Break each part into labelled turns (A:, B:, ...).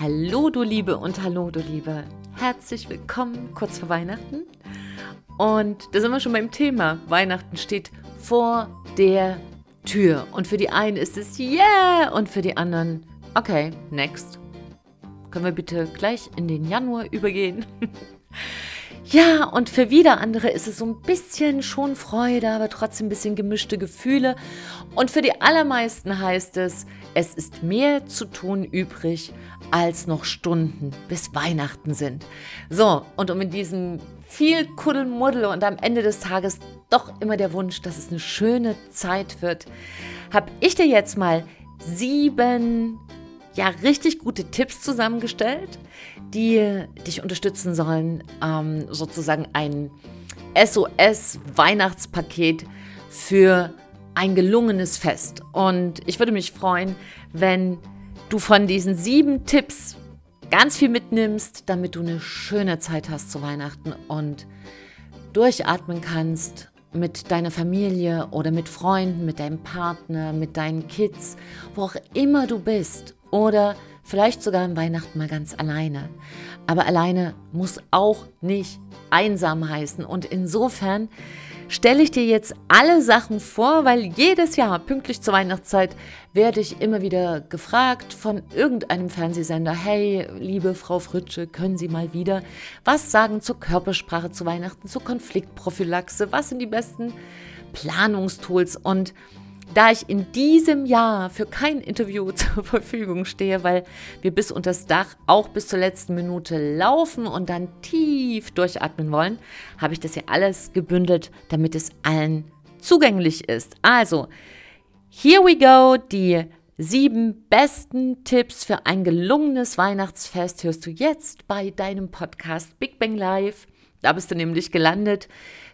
A: Hallo du Liebe und hallo du Liebe. Herzlich willkommen kurz vor Weihnachten. Und da sind wir schon beim Thema. Weihnachten steht vor der Tür. Und für die einen ist es yeah und für die anderen okay, next. Können wir bitte gleich in den Januar übergehen? Ja, und für wieder andere ist es so ein bisschen schon Freude, aber trotzdem ein bisschen gemischte Gefühle. Und für die allermeisten heißt es, es ist mehr zu tun übrig, als noch Stunden bis Weihnachten sind. So, und um in diesem viel Kuddelmuddel und am Ende des Tages doch immer der Wunsch, dass es eine schöne Zeit wird, habe ich dir jetzt mal sieben ja richtig gute Tipps zusammengestellt, die dich unterstützen sollen, ähm, sozusagen ein SOS-Weihnachtspaket für ein gelungenes Fest. Und ich würde mich freuen, wenn du von diesen sieben Tipps ganz viel mitnimmst, damit du eine schöne Zeit hast zu Weihnachten und durchatmen kannst mit deiner Familie oder mit Freunden, mit deinem Partner, mit deinen Kids, wo auch immer du bist oder vielleicht sogar an Weihnachten mal ganz alleine. Aber alleine muss auch nicht einsam heißen. Und insofern stelle ich dir jetzt alle Sachen vor, weil jedes Jahr pünktlich zur Weihnachtszeit werde ich immer wieder gefragt von irgendeinem Fernsehsender, hey, liebe Frau Fritsche, können Sie mal wieder was sagen zur Körpersprache zu Weihnachten, zur Konfliktprophylaxe, was sind die besten Planungstools und da ich in diesem Jahr für kein Interview zur Verfügung stehe, weil wir bis unter das Dach auch bis zur letzten Minute laufen und dann tief durchatmen wollen, habe ich das hier alles gebündelt, damit es allen zugänglich ist. Also, here we go, die sieben besten Tipps für ein gelungenes Weihnachtsfest hörst du jetzt bei deinem Podcast Big Bang Live. Da bist du nämlich gelandet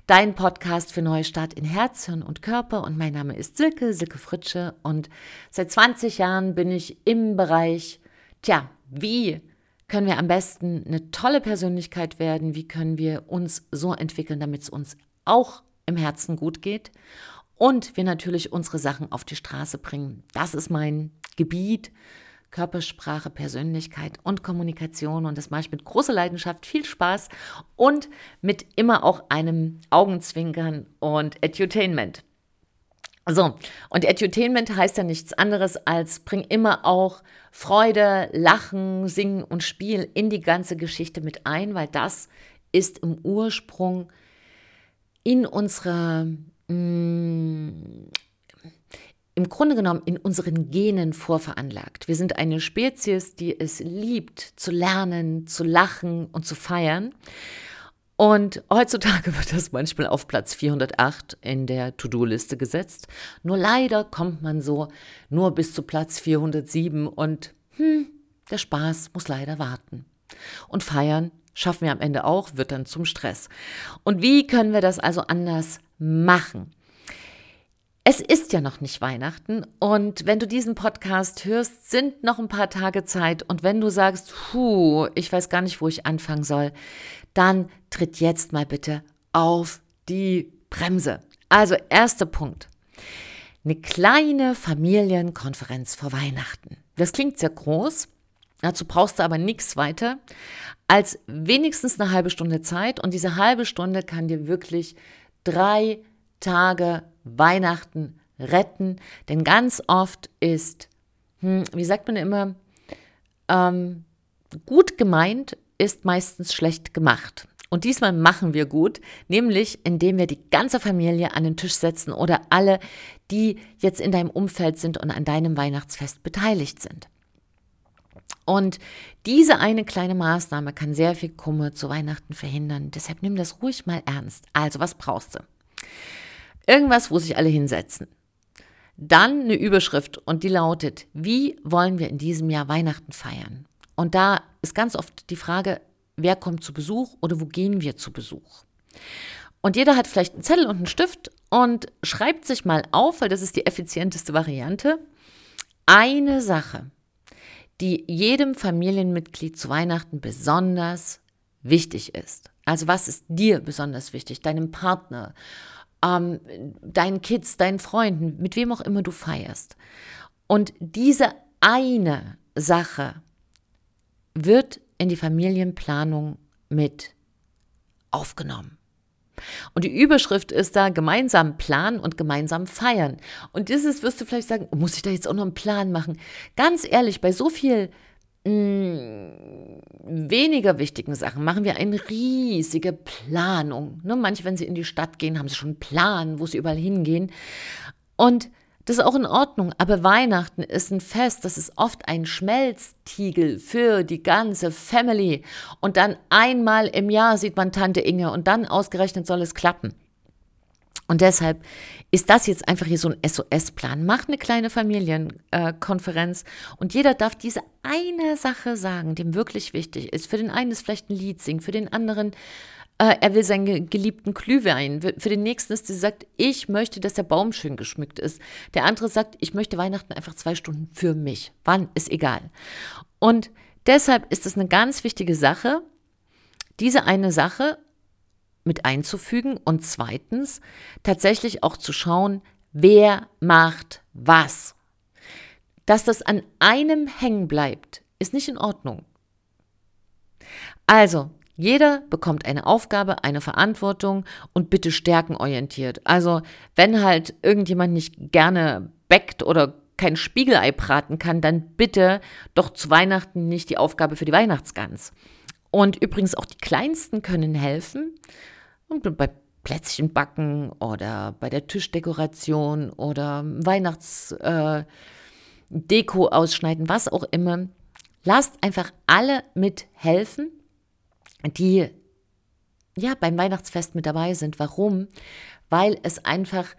A: dein Podcast für Neustart in Herz, Hirn und Körper. Und mein Name ist Silke, Silke Fritsche. Und seit 20 Jahren bin ich im Bereich, tja, wie können wir am besten eine tolle Persönlichkeit werden? Wie können wir uns so entwickeln, damit es uns auch im Herzen gut geht? Und wir natürlich unsere Sachen auf die Straße bringen. Das ist mein Gebiet. Körpersprache, Persönlichkeit und Kommunikation. Und das mache ich mit großer Leidenschaft, viel Spaß und mit immer auch einem Augenzwinkern und Edutainment. So, und Edutainment heißt ja nichts anderes als bring immer auch Freude, Lachen, Singen und Spiel in die ganze Geschichte mit ein, weil das ist im Ursprung in unserer mm, im Grunde genommen in unseren Genen vorveranlagt. Wir sind eine Spezies, die es liebt, zu lernen, zu lachen und zu feiern. Und heutzutage wird das manchmal auf Platz 408 in der To-Do-Liste gesetzt. Nur leider kommt man so nur bis zu Platz 407 und hm, der Spaß muss leider warten. Und feiern schaffen wir am Ende auch, wird dann zum Stress. Und wie können wir das also anders machen? Es ist ja noch nicht Weihnachten und wenn du diesen Podcast hörst, sind noch ein paar Tage Zeit und wenn du sagst, puh, ich weiß gar nicht, wo ich anfangen soll, dann tritt jetzt mal bitte auf die Bremse. Also erster Punkt. Eine kleine Familienkonferenz vor Weihnachten. Das klingt sehr groß. Dazu brauchst du aber nichts weiter als wenigstens eine halbe Stunde Zeit und diese halbe Stunde kann dir wirklich drei Tage Weihnachten retten. Denn ganz oft ist, hm, wie sagt man immer, ähm, gut gemeint ist meistens schlecht gemacht. Und diesmal machen wir gut, nämlich indem wir die ganze Familie an den Tisch setzen oder alle, die jetzt in deinem Umfeld sind und an deinem Weihnachtsfest beteiligt sind. Und diese eine kleine Maßnahme kann sehr viel Kummer zu Weihnachten verhindern. Deshalb nimm das ruhig mal ernst. Also, was brauchst du? Irgendwas, wo sich alle hinsetzen. Dann eine Überschrift und die lautet, wie wollen wir in diesem Jahr Weihnachten feiern? Und da ist ganz oft die Frage, wer kommt zu Besuch oder wo gehen wir zu Besuch? Und jeder hat vielleicht einen Zettel und einen Stift und schreibt sich mal auf, weil das ist die effizienteste Variante, eine Sache, die jedem Familienmitglied zu Weihnachten besonders wichtig ist. Also was ist dir besonders wichtig, deinem Partner ähm, deinen Kids, deinen Freunden, mit wem auch immer du feierst. Und diese eine Sache wird in die Familienplanung mit aufgenommen. Und die Überschrift ist da gemeinsam planen und gemeinsam feiern. Und dieses wirst du vielleicht sagen, muss ich da jetzt auch noch einen Plan machen? Ganz ehrlich, bei so viel weniger wichtigen Sachen machen wir eine riesige Planung. Ne, manche, wenn sie in die Stadt gehen, haben sie schon einen Plan, wo sie überall hingehen. Und das ist auch in Ordnung, aber Weihnachten ist ein Fest, das ist oft ein Schmelztiegel für die ganze Family. Und dann einmal im Jahr sieht man Tante Inge und dann ausgerechnet soll es klappen. Und deshalb ist das jetzt einfach hier so ein SOS-Plan. Mach eine kleine Familienkonferenz äh, und jeder darf diese eine Sache sagen, die ihm wirklich wichtig ist. Für den einen ist vielleicht ein Lied singen, für den anderen äh, er will seinen geliebten Glühwein. Für den nächsten ist, sie sagt, ich möchte, dass der Baum schön geschmückt ist. Der andere sagt, ich möchte Weihnachten einfach zwei Stunden für mich. Wann ist egal. Und deshalb ist es eine ganz wichtige Sache, diese eine Sache mit einzufügen und zweitens tatsächlich auch zu schauen, wer macht was. Dass das an einem hängen bleibt, ist nicht in Ordnung. Also, jeder bekommt eine Aufgabe, eine Verantwortung und bitte stärkenorientiert. Also wenn halt irgendjemand nicht gerne backt oder kein Spiegelei braten kann, dann bitte doch zu Weihnachten nicht die Aufgabe für die Weihnachtsgans. Und übrigens auch die Kleinsten können helfen. Und bei Plätzchen backen oder bei der Tischdekoration oder Weihnachtsdeko äh, ausschneiden, was auch immer. Lasst einfach alle mithelfen die ja beim Weihnachtsfest mit dabei sind. Warum? Weil es einfach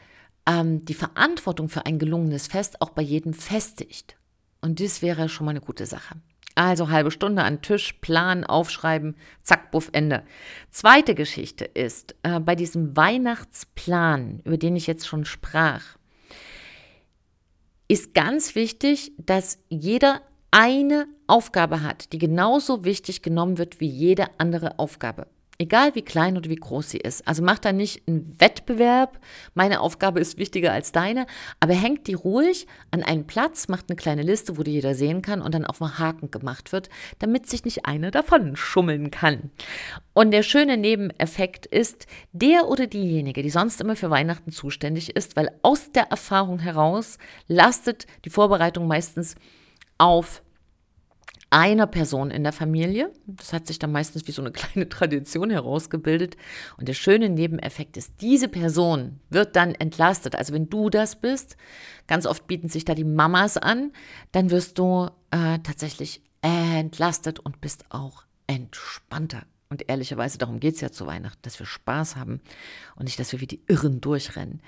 A: ähm, die Verantwortung für ein gelungenes Fest auch bei jedem festigt. Und das wäre schon mal eine gute Sache. Also halbe Stunde an Tisch, Plan, aufschreiben, zack, buff, Ende. Zweite Geschichte ist, äh, bei diesem Weihnachtsplan, über den ich jetzt schon sprach, ist ganz wichtig, dass jeder eine Aufgabe hat, die genauso wichtig genommen wird wie jede andere Aufgabe. Egal wie klein oder wie groß sie ist. Also macht da nicht einen Wettbewerb, meine Aufgabe ist wichtiger als deine, aber hängt die ruhig an einen Platz, macht eine kleine Liste, wo die jeder sehen kann und dann auf einen Haken gemacht wird, damit sich nicht einer davon schummeln kann. Und der schöne Nebeneffekt ist, der oder diejenige, die sonst immer für Weihnachten zuständig ist, weil aus der Erfahrung heraus lastet die Vorbereitung meistens auf einer Person in der Familie. Das hat sich dann meistens wie so eine kleine Tradition herausgebildet. Und der schöne Nebeneffekt ist, diese Person wird dann entlastet. Also wenn du das bist, ganz oft bieten sich da die Mamas an, dann wirst du äh, tatsächlich entlastet und bist auch entspannter. Und ehrlicherweise, darum geht es ja zu Weihnachten, dass wir Spaß haben und nicht, dass wir wie die Irren durchrennen.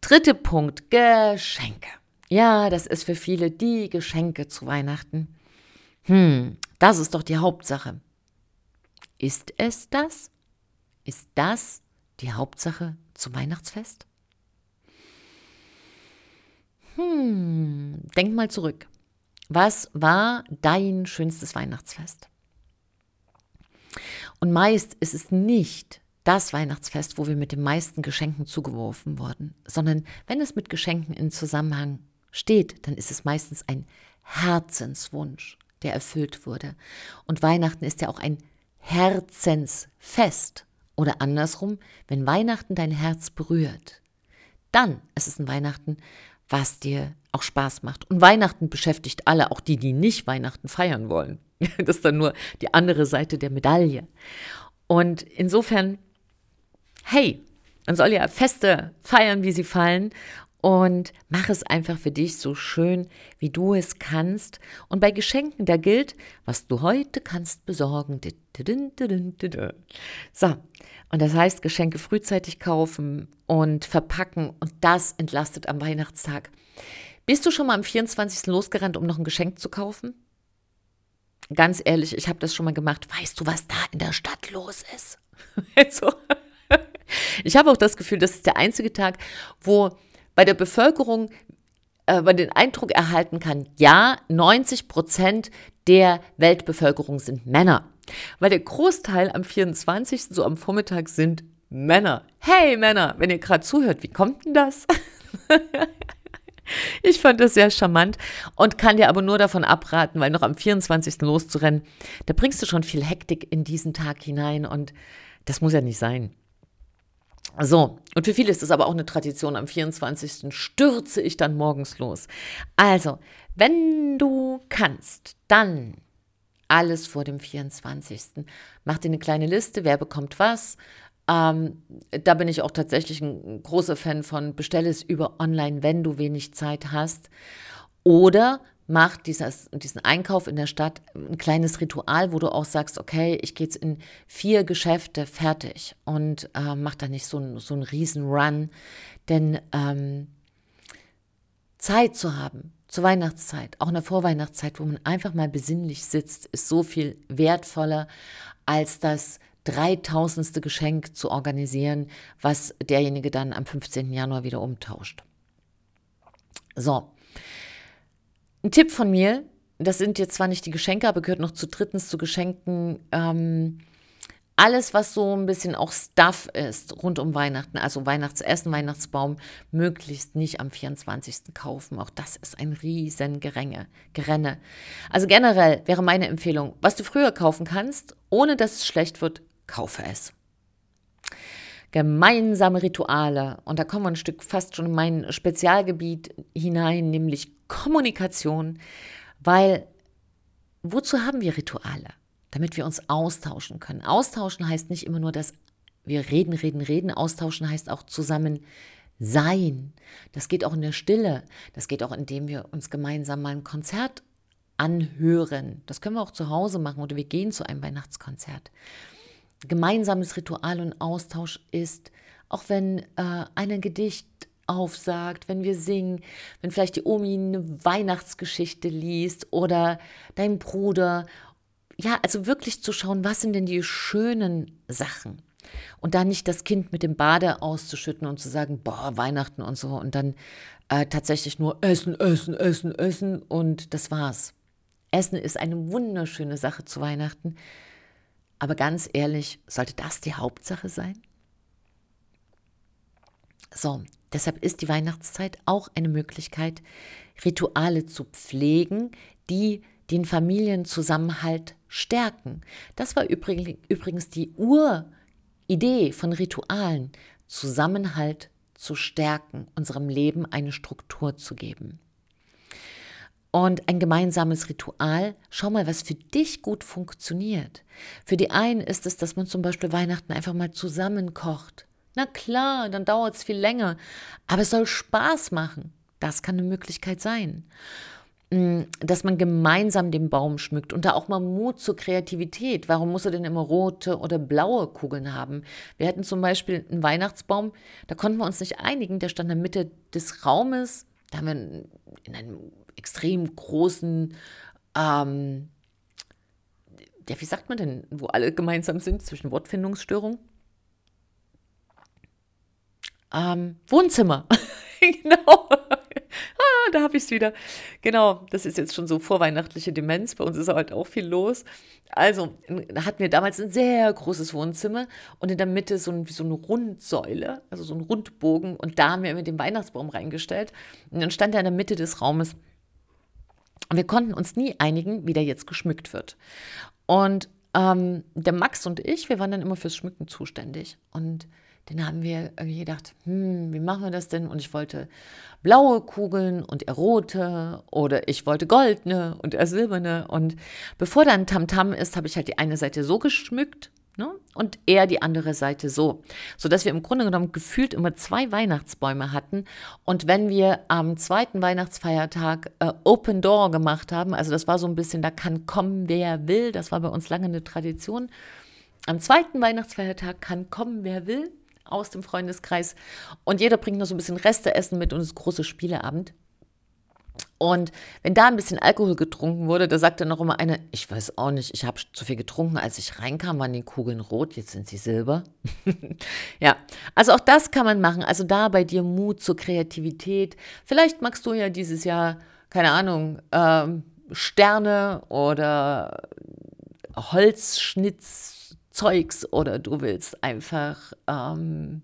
A: Dritter Punkt, Geschenke. Ja, das ist für viele die Geschenke zu Weihnachten. Hm, das ist doch die Hauptsache. Ist es das? Ist das die Hauptsache zum Weihnachtsfest? Hm, denk mal zurück. Was war dein schönstes Weihnachtsfest? Und meist ist es nicht das Weihnachtsfest, wo wir mit den meisten Geschenken zugeworfen wurden, sondern wenn es mit Geschenken in Zusammenhang steht, dann ist es meistens ein Herzenswunsch, der erfüllt wurde. Und Weihnachten ist ja auch ein Herzensfest. Oder andersrum, wenn Weihnachten dein Herz berührt, dann ist es ein Weihnachten, was dir auch Spaß macht. Und Weihnachten beschäftigt alle, auch die, die nicht Weihnachten feiern wollen. Das ist dann nur die andere Seite der Medaille. Und insofern, hey, man soll ja Feste feiern, wie sie fallen und mach es einfach für dich so schön, wie du es kannst. Und bei Geschenken, da gilt, was du heute kannst besorgen. So, und das heißt, Geschenke frühzeitig kaufen und verpacken und das entlastet am Weihnachtstag. Bist du schon mal am 24. losgerannt, um noch ein Geschenk zu kaufen? Ganz ehrlich, ich habe das schon mal gemacht. Weißt du, was da in der Stadt los ist? also, ich habe auch das Gefühl, das ist der einzige Tag, wo bei der Bevölkerung äh, man den Eindruck erhalten kann, ja, 90 Prozent der Weltbevölkerung sind Männer. Weil der Großteil am 24. so am Vormittag sind Männer. Hey Männer, wenn ihr gerade zuhört, wie kommt denn das? Ich fand das sehr charmant und kann dir aber nur davon abraten, weil noch am 24. loszurennen, da bringst du schon viel Hektik in diesen Tag hinein und das muss ja nicht sein. So, und für viele ist es aber auch eine Tradition, am 24. stürze ich dann morgens los. Also, wenn du kannst, dann alles vor dem 24. Mach dir eine kleine Liste, wer bekommt was. Ähm, da bin ich auch tatsächlich ein großer Fan von, bestelle es über online, wenn du wenig Zeit hast. Oder mach dieses, diesen Einkauf in der Stadt ein kleines Ritual, wo du auch sagst, okay, ich gehe jetzt in vier Geschäfte fertig und äh, mach da nicht so, so einen riesen Run. Denn ähm, Zeit zu haben, zur Weihnachtszeit, auch in der Vorweihnachtszeit, wo man einfach mal besinnlich sitzt, ist so viel wertvoller als das dreitausendste Geschenk zu organisieren, was derjenige dann am 15. Januar wieder umtauscht. So, ein Tipp von mir, das sind jetzt zwar nicht die Geschenke, aber gehört noch zu drittens zu Geschenken. Ähm, alles, was so ein bisschen auch Stuff ist rund um Weihnachten, also Weihnachtsessen, Weihnachtsbaum, möglichst nicht am 24. kaufen. Auch das ist ein riesen Gerenge, Gerenne. Also generell wäre meine Empfehlung, was du früher kaufen kannst, ohne dass es schlecht wird, kaufe es. Gemeinsame Rituale. Und da kommen wir ein Stück fast schon in mein Spezialgebiet hinein, nämlich Kommunikation. Weil wozu haben wir Rituale? Damit wir uns austauschen können. Austauschen heißt nicht immer nur, dass wir reden, reden, reden. Austauschen heißt auch zusammen sein. Das geht auch in der Stille. Das geht auch, indem wir uns gemeinsam mal ein Konzert anhören. Das können wir auch zu Hause machen oder wir gehen zu einem Weihnachtskonzert gemeinsames Ritual und Austausch ist, auch wenn äh, ein Gedicht aufsagt, wenn wir singen, wenn vielleicht die Omi eine Weihnachtsgeschichte liest oder dein Bruder. Ja, also wirklich zu schauen, was sind denn die schönen Sachen? Und da nicht das Kind mit dem Bade auszuschütten und zu sagen, boah, Weihnachten und so und dann äh, tatsächlich nur essen, essen, essen, essen und das war's. Essen ist eine wunderschöne Sache zu Weihnachten. Aber ganz ehrlich, sollte das die Hauptsache sein? So, deshalb ist die Weihnachtszeit auch eine Möglichkeit, Rituale zu pflegen, die den Familienzusammenhalt stärken. Das war übrigens die Uridee von Ritualen, Zusammenhalt zu stärken, unserem Leben eine Struktur zu geben und ein gemeinsames Ritual. Schau mal, was für dich gut funktioniert. Für die einen ist es, dass man zum Beispiel Weihnachten einfach mal zusammen kocht. Na klar, dann dauert es viel länger, aber es soll Spaß machen. Das kann eine Möglichkeit sein. Mm, dass man gemeinsam den Baum schmückt und da auch mal Mut zur Kreativität. Warum muss er denn immer rote oder blaue Kugeln haben? Wir hatten zum Beispiel einen Weihnachtsbaum, da konnten wir uns nicht einigen, der stand in der Mitte des Raumes. Da haben wir in einem extrem großen, ähm, ja, wie sagt man denn, wo alle gemeinsam sind, zwischen Wortfindungsstörung? Ähm, Wohnzimmer. genau. ah, da habe ich es wieder. Genau, das ist jetzt schon so vorweihnachtliche Demenz. Bei uns ist halt auch viel los. Also, hatten wir damals ein sehr großes Wohnzimmer und in der Mitte so, ein, so eine Rundsäule, also so ein Rundbogen. Und da haben wir immer den Weihnachtsbaum reingestellt. Und dann stand er in der Mitte des Raumes und wir konnten uns nie einigen, wie der jetzt geschmückt wird. Und ähm, der Max und ich, wir waren dann immer fürs Schmücken zuständig. Und dann haben wir irgendwie gedacht, hm, wie machen wir das denn? Und ich wollte blaue Kugeln und er rote oder ich wollte goldene und er silberne. Und bevor dann Tamtam -Tam ist, habe ich halt die eine Seite so geschmückt Ne? Und er die andere Seite so. Sodass wir im Grunde genommen gefühlt immer zwei Weihnachtsbäume hatten. Und wenn wir am zweiten Weihnachtsfeiertag äh, Open Door gemacht haben, also das war so ein bisschen, da kann kommen, wer will, das war bei uns lange eine Tradition. Am zweiten Weihnachtsfeiertag kann kommen, wer will aus dem Freundeskreis. Und jeder bringt noch so ein bisschen Resteessen mit und ist große Spieleabend. Und wenn da ein bisschen Alkohol getrunken wurde, da sagt dann noch immer einer, ich weiß auch nicht, ich habe zu viel getrunken, als ich reinkam, waren die Kugeln rot, jetzt sind sie silber. ja, also auch das kann man machen. Also da bei dir Mut zur Kreativität. Vielleicht magst du ja dieses Jahr, keine Ahnung, ähm, Sterne oder Holzschnitzzeugs oder du willst einfach, ähm,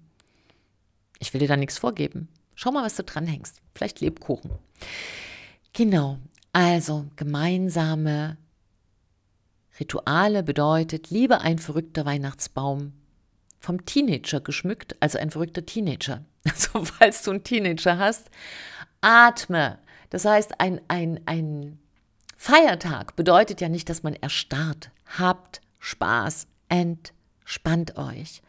A: ich will dir da nichts vorgeben Schau mal, was du dranhängst. Vielleicht Lebkuchen. Genau. Also gemeinsame Rituale bedeutet, liebe ein verrückter Weihnachtsbaum vom Teenager geschmückt, also ein verrückter Teenager. Also falls du einen Teenager hast, atme. Das heißt, ein, ein, ein Feiertag bedeutet ja nicht, dass man erstarrt. Habt Spaß, entspannt euch.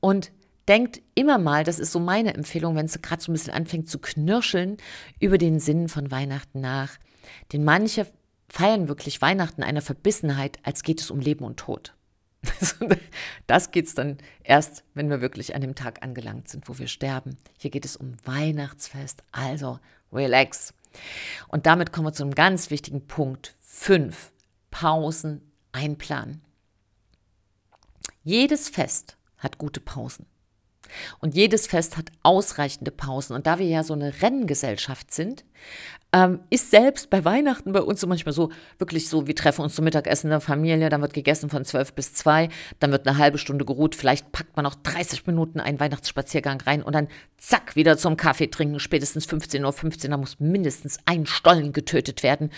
A: Und denkt immer mal, das ist so meine Empfehlung, wenn es gerade so ein bisschen anfängt zu knirscheln, über den Sinn von Weihnachten nach. Denn manche feiern wirklich Weihnachten einer Verbissenheit, als geht es um Leben und Tod. Das geht es dann erst, wenn wir wirklich an dem Tag angelangt sind, wo wir sterben. Hier geht es um Weihnachtsfest, also relax. Und damit kommen wir zu einem ganz wichtigen Punkt. Fünf. Pausen einplanen. Jedes Fest hat gute Pausen. Und jedes Fest hat ausreichende Pausen. Und da wir ja so eine Renngesellschaft sind, ähm, ist selbst bei Weihnachten bei uns so manchmal so, wirklich so, wir treffen uns zum Mittagessen in der Familie, dann wird gegessen von 12 bis 2, dann wird eine halbe Stunde geruht, vielleicht packt man noch 30 Minuten einen Weihnachtsspaziergang rein und dann zack, wieder zum Kaffee trinken, spätestens 15.15 Uhr, 15, da muss mindestens ein Stollen getötet werden.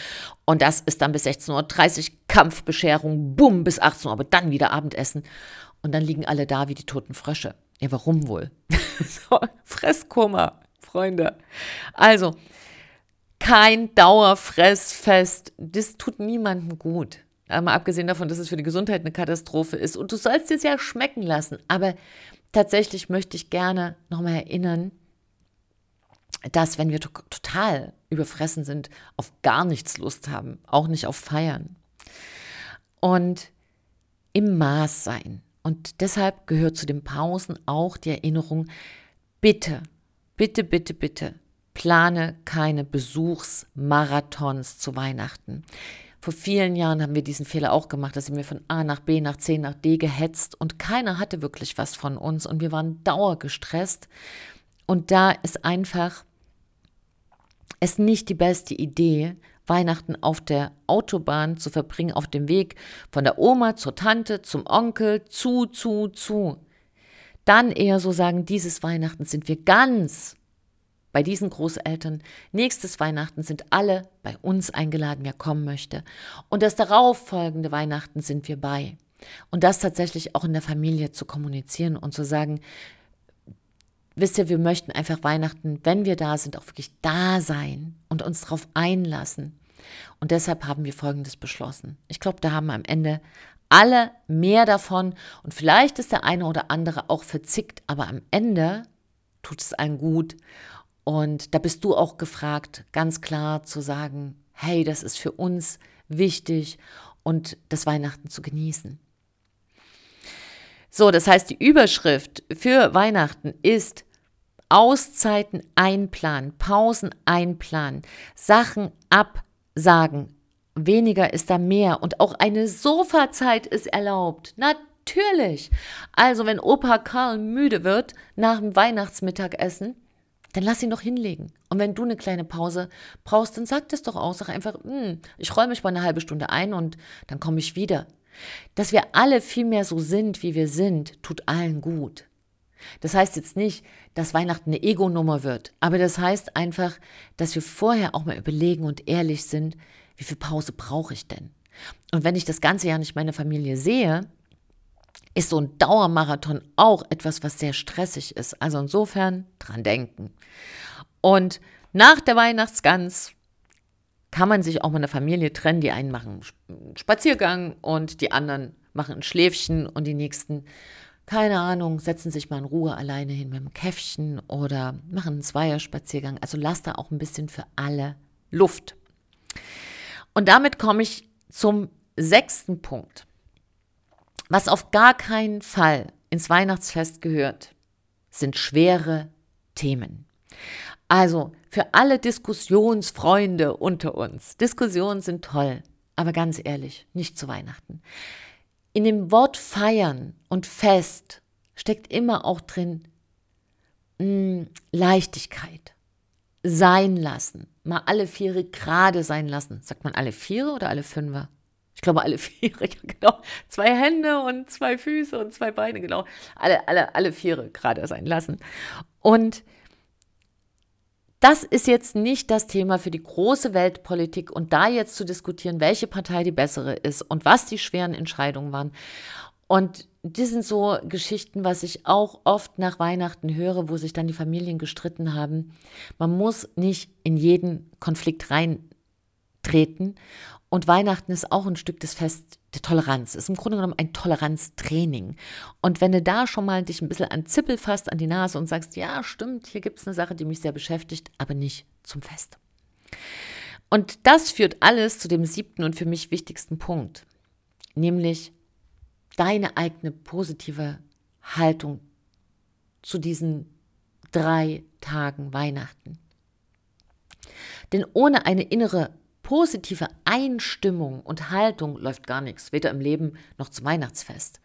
A: Und das ist dann bis 16.30 Uhr Kampfbescherung, bumm, bis 18 Uhr, aber dann wieder Abendessen. Und dann liegen alle da wie die toten Frösche. Ja, warum wohl? so, Fresskummer, Freunde. Also, kein Dauerfressfest. Das tut niemandem gut. Mal abgesehen davon, dass es für die Gesundheit eine Katastrophe ist. Und du sollst es ja schmecken lassen. Aber tatsächlich möchte ich gerne nochmal erinnern, dass wenn wir total überfressen sind, auf gar nichts Lust haben, auch nicht auf Feiern. Und im Maß sein. Und deshalb gehört zu den Pausen auch die Erinnerung, bitte, bitte, bitte, bitte, plane keine Besuchsmarathons zu Weihnachten. Vor vielen Jahren haben wir diesen Fehler auch gemacht, dass wir von A nach B nach C nach D gehetzt und keiner hatte wirklich was von uns und wir waren dauergestresst. Und da ist einfach es nicht die beste Idee, Weihnachten auf der Autobahn zu verbringen, auf dem Weg von der Oma zur Tante, zum Onkel, zu, zu, zu. Dann eher so sagen, dieses Weihnachten sind wir ganz bei diesen Großeltern. Nächstes Weihnachten sind alle bei uns eingeladen, wer kommen möchte. Und das darauffolgende Weihnachten sind wir bei. Und das tatsächlich auch in der Familie zu kommunizieren und zu sagen, wisst ihr, wir möchten einfach Weihnachten, wenn wir da sind, auch wirklich da sein und uns darauf einlassen. Und deshalb haben wir Folgendes beschlossen. Ich glaube, da haben am Ende alle mehr davon und vielleicht ist der eine oder andere auch verzickt, aber am Ende tut es allen gut. Und da bist du auch gefragt, ganz klar zu sagen, hey, das ist für uns wichtig und das Weihnachten zu genießen. So, das heißt, die Überschrift für Weihnachten ist Auszeiten einplanen, Pausen einplanen, Sachen absagen. Weniger ist da mehr und auch eine Sofazeit ist erlaubt. Natürlich. Also, wenn Opa Karl müde wird nach dem Weihnachtsmittagessen, dann lass ihn doch hinlegen. Und wenn du eine kleine Pause brauchst, dann sag das doch aus. Sag einfach, hm, ich räume mich mal eine halbe Stunde ein und dann komme ich wieder. Dass wir alle viel mehr so sind, wie wir sind, tut allen gut. Das heißt jetzt nicht, dass Weihnachten eine Ego-Nummer wird, aber das heißt einfach, dass wir vorher auch mal überlegen und ehrlich sind, wie viel Pause brauche ich denn? Und wenn ich das ganze Jahr nicht meine Familie sehe, ist so ein Dauermarathon auch etwas, was sehr stressig ist. Also insofern dran denken. Und nach der Weihnachtsgans kann man sich auch mal eine Familie trennen. Die einen machen einen Spaziergang und die anderen machen ein Schläfchen und die nächsten keine Ahnung, setzen sich mal in Ruhe alleine hin mit dem Käffchen oder machen einen Zweierspaziergang. Also lass da auch ein bisschen für alle Luft. Und damit komme ich zum sechsten Punkt. Was auf gar keinen Fall ins Weihnachtsfest gehört, sind schwere Themen. Also für alle Diskussionsfreunde unter uns. Diskussionen sind toll, aber ganz ehrlich, nicht zu Weihnachten. In dem Wort feiern und Fest steckt immer auch drin mh, hm, Leichtigkeit, sein lassen, mal alle Viere gerade sein lassen. Sagt man alle Viere oder alle Fünfer? Ich glaube alle Viere, ja genau. Zwei Hände und zwei Füße und zwei Beine, genau. Alle, alle, alle Viere gerade sein lassen. Und das ist jetzt nicht das Thema für die große Weltpolitik und da jetzt zu diskutieren, welche Partei die bessere ist und was die schweren Entscheidungen waren. Und das sind so Geschichten, was ich auch oft nach Weihnachten höre, wo sich dann die Familien gestritten haben. Man muss nicht in jeden Konflikt reintreten. Und Weihnachten ist auch ein Stück des Fest der Toleranz. Ist im Grunde genommen ein Toleranztraining. Und wenn du da schon mal dich ein bisschen an Zippel fasst, an die Nase und sagst, ja, stimmt, hier gibt es eine Sache, die mich sehr beschäftigt, aber nicht zum Fest. Und das führt alles zu dem siebten und für mich wichtigsten Punkt, nämlich deine eigene positive Haltung zu diesen drei Tagen Weihnachten. Denn ohne eine innere positive Einstimmung und Haltung läuft gar nichts, weder im Leben noch zum Weihnachtsfest.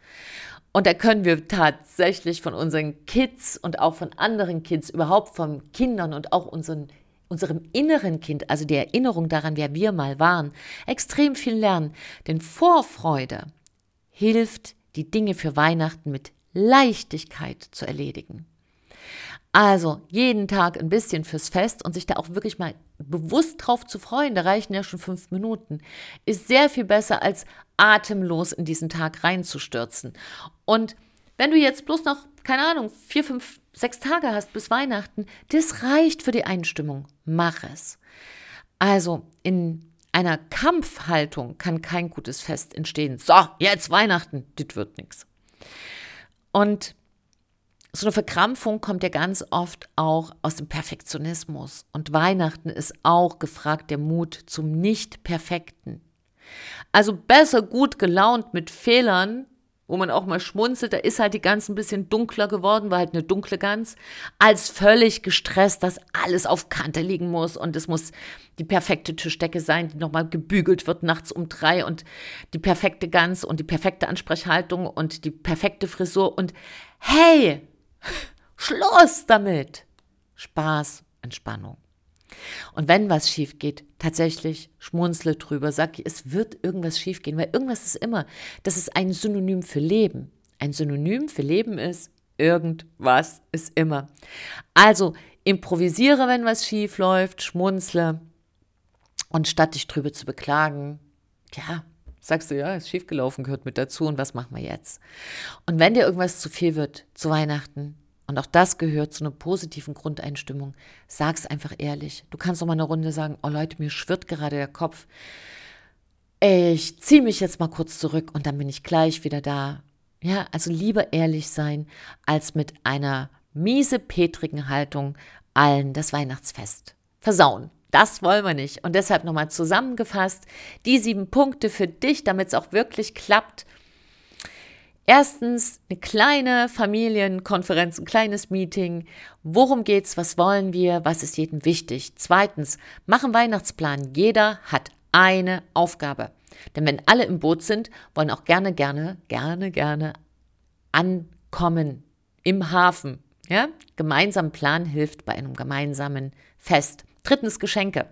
A: Und da können wir tatsächlich von unseren Kids und auch von anderen Kids, überhaupt von Kindern und auch unseren, unserem inneren Kind, also die Erinnerung daran, wer wir mal waren, extrem viel lernen. Denn Vorfreude hilft, die Dinge für Weihnachten mit Leichtigkeit zu erledigen. Also jeden Tag ein bisschen fürs Fest und sich da auch wirklich mal bewusst drauf zu freuen, da reichen ja schon fünf Minuten, ist sehr viel besser als atemlos in diesen Tag reinzustürzen. Und wenn du jetzt bloß noch, keine Ahnung, vier, fünf, sechs Tage hast bis Weihnachten, das reicht für die Einstimmung. Mach es. Also in einer Kampfhaltung kann kein gutes Fest entstehen. So, jetzt Weihnachten, das wird nichts. Und so eine Verkrampfung kommt ja ganz oft auch aus dem Perfektionismus. Und Weihnachten ist auch gefragt der Mut zum Nicht-Perfekten. Also besser gut gelaunt mit Fehlern, wo man auch mal schmunzelt, da ist halt die Gans ein bisschen dunkler geworden, war halt eine dunkle Gans, als völlig gestresst, dass alles auf Kante liegen muss und es muss die perfekte Tischdecke sein, die nochmal gebügelt wird nachts um drei und die perfekte Gans und die perfekte Ansprechhaltung und die perfekte Frisur und hey, Schluss damit. Spaß, Entspannung. Und wenn was schief geht, tatsächlich schmunzle drüber, sag, es wird irgendwas schief gehen, weil irgendwas ist immer. Das ist ein Synonym für Leben. Ein Synonym für Leben ist, irgendwas ist immer. Also improvisiere, wenn was schief läuft, schmunzle und statt dich drüber zu beklagen, ja, sagst du, ja, ist schiefgelaufen, gehört mit dazu und was machen wir jetzt? Und wenn dir irgendwas zu viel wird zu Weihnachten, und auch das gehört zu einer positiven Grundeinstimmung, sag's einfach ehrlich. Du kannst auch mal eine Runde sagen, oh Leute, mir schwirrt gerade der Kopf. Ich ziehe mich jetzt mal kurz zurück und dann bin ich gleich wieder da. Ja, also lieber ehrlich sein, als mit einer miese, petrigen Haltung allen das Weihnachtsfest versauen. Das wollen wir nicht. Und deshalb nochmal zusammengefasst, die sieben Punkte für dich, damit es auch wirklich klappt. Erstens eine kleine Familienkonferenz, ein kleines Meeting. Worum geht's? Was wollen wir? Was ist jedem wichtig? Zweitens, mach einen Weihnachtsplan. Jeder hat eine Aufgabe. Denn wenn alle im Boot sind, wollen auch gerne, gerne, gerne, gerne ankommen im Hafen. Ja? Gemeinsam Plan hilft bei einem gemeinsamen Fest. Drittens Geschenke.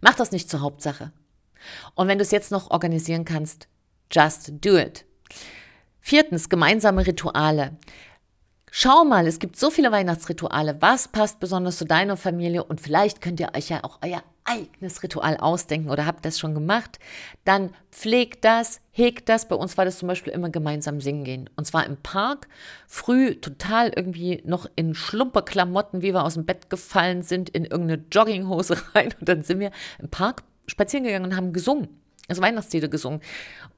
A: Mach das nicht zur Hauptsache. Und wenn du es jetzt noch organisieren kannst, just do it. Viertens, gemeinsame Rituale. Schau mal, es gibt so viele Weihnachtsrituale. Was passt besonders zu deiner Familie? Und vielleicht könnt ihr euch ja auch euer eigenes Ritual ausdenken oder habt das schon gemacht. Dann pflegt das, hegt das. Bei uns war das zum Beispiel immer gemeinsam singen gehen. Und zwar im Park. Früh total irgendwie noch in Schlumperklamotten, wie wir aus dem Bett gefallen sind, in irgendeine Jogginghose rein. Und dann sind wir im Park spazieren gegangen und haben gesungen also Weihnachtslieder gesungen.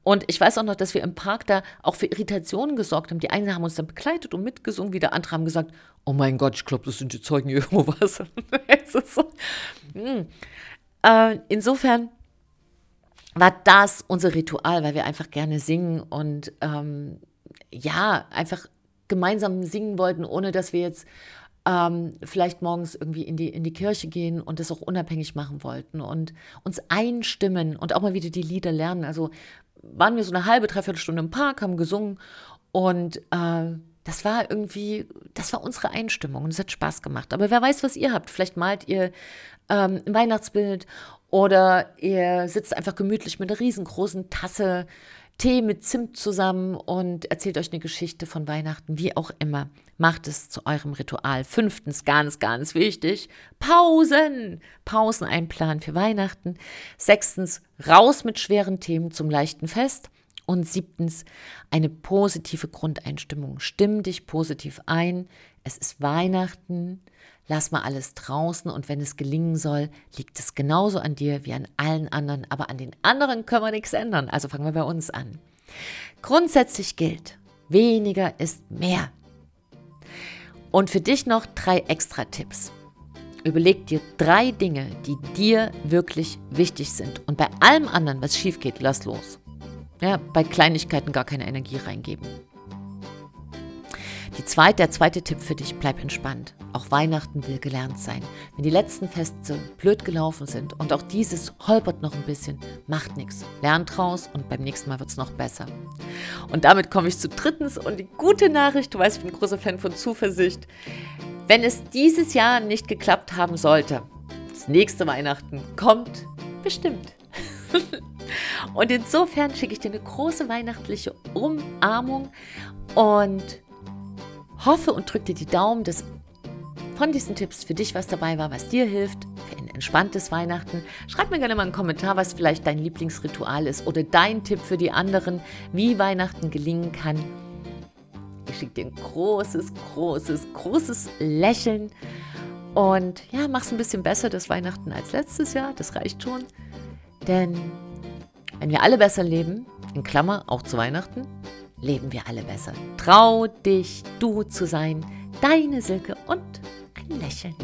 A: Und ich weiß auch noch, dass wir im Park da auch für Irritationen gesorgt haben. Die einen haben uns dann begleitet und mitgesungen, wieder andere haben gesagt, oh mein Gott, ich glaube, das sind die Zeugen Jehovas. so. hm. äh, insofern war das unser Ritual, weil wir einfach gerne singen und ähm, ja, einfach gemeinsam singen wollten, ohne dass wir jetzt ähm, vielleicht morgens irgendwie in die, in die Kirche gehen und das auch unabhängig machen wollten und uns einstimmen und auch mal wieder die Lieder lernen. Also waren wir so eine halbe, dreiviertel Stunde im Park, haben gesungen und äh, das war irgendwie, das war unsere Einstimmung und es hat Spaß gemacht. Aber wer weiß, was ihr habt. Vielleicht malt ihr ähm, ein Weihnachtsbild oder ihr sitzt einfach gemütlich mit einer riesengroßen Tasse Tee mit Zimt zusammen und erzählt euch eine Geschichte von Weihnachten, wie auch immer. Macht es zu eurem Ritual. Fünftens, ganz, ganz wichtig, Pausen. Pausen einplanen für Weihnachten. Sechstens, raus mit schweren Themen zum leichten Fest. Und siebtens, eine positive Grundeinstimmung. Stimm dich positiv ein. Es ist Weihnachten. Lass mal alles draußen und wenn es gelingen soll, liegt es genauso an dir wie an allen anderen. Aber an den anderen können wir nichts ändern. Also fangen wir bei uns an. Grundsätzlich gilt, weniger ist mehr. Und für dich noch drei extra Tipps. Überleg dir drei Dinge, die dir wirklich wichtig sind. Und bei allem anderen, was schief geht, lass los. Ja, bei Kleinigkeiten gar keine Energie reingeben. Die zweite, der zweite Tipp für dich, bleib entspannt. Auch Weihnachten will gelernt sein. Wenn die letzten Feste blöd gelaufen sind und auch dieses holpert noch ein bisschen, macht nichts. Lernt draus und beim nächsten Mal wird es noch besser. Und damit komme ich zu drittens und die gute Nachricht, du weißt, ich bin ein großer Fan von Zuversicht. Wenn es dieses Jahr nicht geklappt haben sollte, das nächste Weihnachten kommt bestimmt. und insofern schicke ich dir eine große weihnachtliche Umarmung und hoffe und drücke dir die Daumen, dass von diesen Tipps für dich was dabei war, was dir hilft für ein entspanntes Weihnachten. Schreib mir gerne mal einen Kommentar, was vielleicht dein Lieblingsritual ist oder dein Tipp für die anderen, wie Weihnachten gelingen kann. Ich schicke dir ein großes, großes, großes Lächeln und ja, mach's ein bisschen besser das Weihnachten als letztes Jahr. Das reicht schon. Denn wenn wir alle besser leben, in Klammer auch zu Weihnachten, leben wir alle besser. Trau dich, du zu sein, deine Silke und ein Lächeln.